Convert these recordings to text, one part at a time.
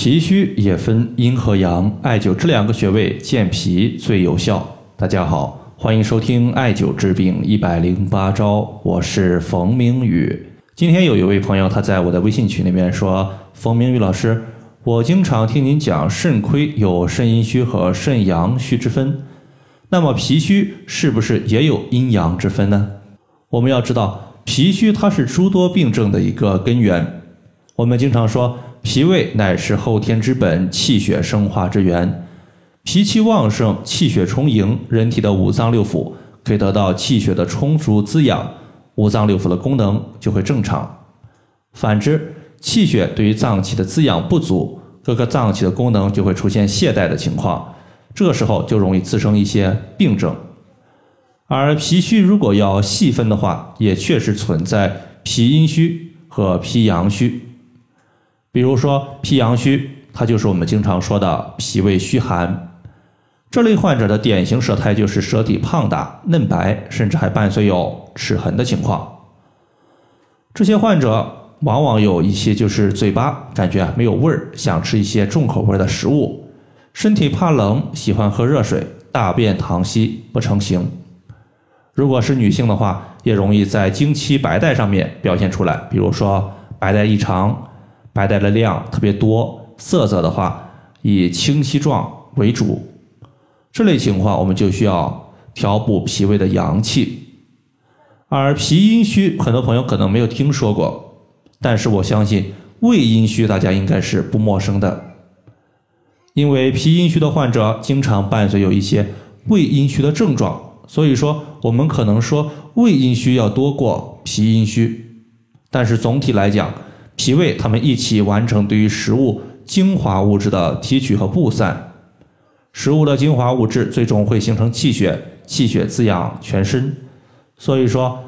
脾虚也分阴和阳，艾灸这两个穴位健脾最有效。大家好，欢迎收听艾灸治病一百零八招，我是冯明宇。今天有一位朋友他在我的微信群里面说：“冯明宇老师，我经常听您讲肾亏有肾阴虚和肾阳虚之分，那么脾虚是不是也有阴阳之分呢？”我们要知道，脾虚它是诸多病症的一个根源。我们经常说。脾胃乃是后天之本，气血生化之源。脾气旺盛，气血充盈，人体的五脏六腑可以得到气血的充足滋养，五脏六腑的功能就会正常。反之，气血对于脏器的滋养不足，各个脏器的功能就会出现懈怠的情况，这时候就容易滋生一些病症。而脾虚如果要细分的话，也确实存在脾阴虚和脾阳虚。比如说脾阳虚，它就是我们经常说的脾胃虚寒。这类患者的典型舌苔就是舌体胖大、嫩白，甚至还伴随有齿痕的情况。这些患者往往有一些就是嘴巴感觉没有味儿，想吃一些重口味的食物；身体怕冷，喜欢喝热水；大便溏稀不成形。如果是女性的话，也容易在经期白带上面表现出来，比如说白带异常。白带的量特别多，色泽的话以清晰状为主，这类情况我们就需要调补脾胃的阳气。而脾阴虚，很多朋友可能没有听说过，但是我相信胃阴虚大家应该是不陌生的，因为脾阴虚的患者经常伴随有一些胃阴虚的症状，所以说我们可能说胃阴虚要多过脾阴虚，但是总体来讲。脾胃它们一起完成对于食物精华物质的提取和布散，食物的精华物质最终会形成气血，气血滋养全身。所以说，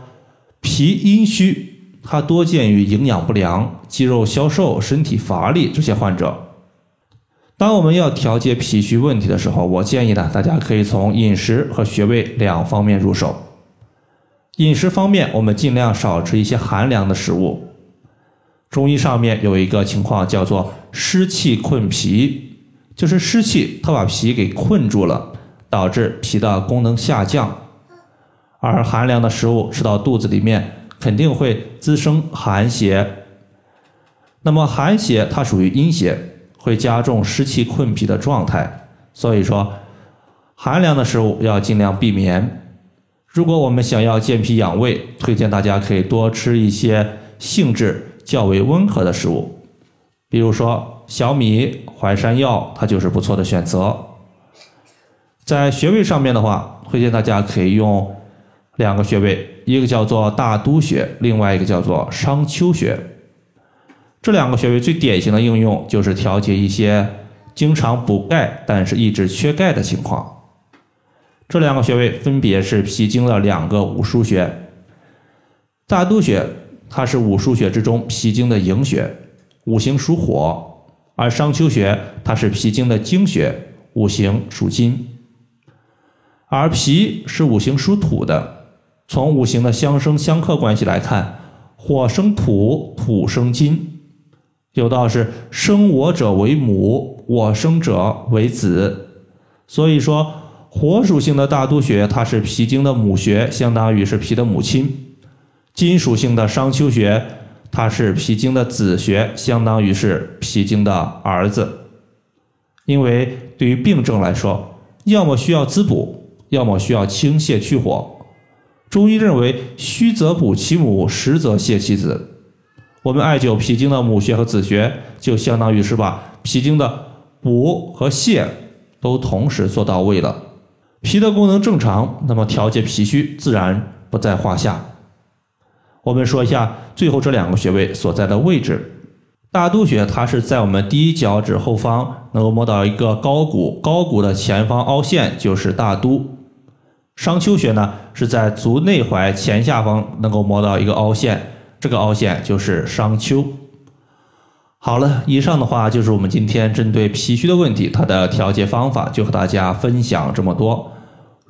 脾阴虚它多见于营养不良、肌肉消瘦、身体乏力这些患者。当我们要调节脾虚问题的时候，我建议呢，大家可以从饮食和穴位两方面入手。饮食方面，我们尽量少吃一些寒凉的食物。中医上面有一个情况叫做湿气困脾，就是湿气它把脾给困住了，导致脾的功能下降。而寒凉的食物吃到肚子里面，肯定会滋生寒邪。那么寒邪它属于阴邪，会加重湿气困脾的状态。所以说，寒凉的食物要尽量避免。如果我们想要健脾养胃，推荐大家可以多吃一些性质。较为温和的食物，比如说小米、淮山药，它就是不错的选择。在穴位上面的话，推荐大家可以用两个穴位，一个叫做大都穴，另外一个叫做商丘穴。这两个穴位最典型的应用就是调节一些经常补钙但是一直缺钙的情况。这两个穴位分别是脾经的两个五腧穴，大都穴。它是五腧穴之中脾经的营穴，五行属火；而商丘穴它是脾经的经穴，五行属金。而脾是五行属土的，从五行的相生相克关系来看，火生土，土生金。有道是生我者为母，我生者为子。所以说，火属性的大都穴它是脾经的母穴，相当于是脾的母亲。金属性的商丘穴，它是脾经的子穴，相当于是脾经的儿子。因为对于病症来说，要么需要滋补，要么需要清泻去火。中医认为，虚则补其母，实则泻其子。我们艾灸脾经的母穴和子穴，就相当于是把脾经的补和泻都同时做到位了。脾的功能正常，那么调节脾虚自然不在话下。我们说一下最后这两个穴位所在的位置。大都穴它是在我们第一脚趾后方，能够摸到一个高骨，高骨的前方凹陷就是大都。商丘穴呢是在足内踝前下方能够摸到一个凹陷，这个凹陷就是商丘。好了，以上的话就是我们今天针对脾虚的问题，它的调节方法就和大家分享这么多。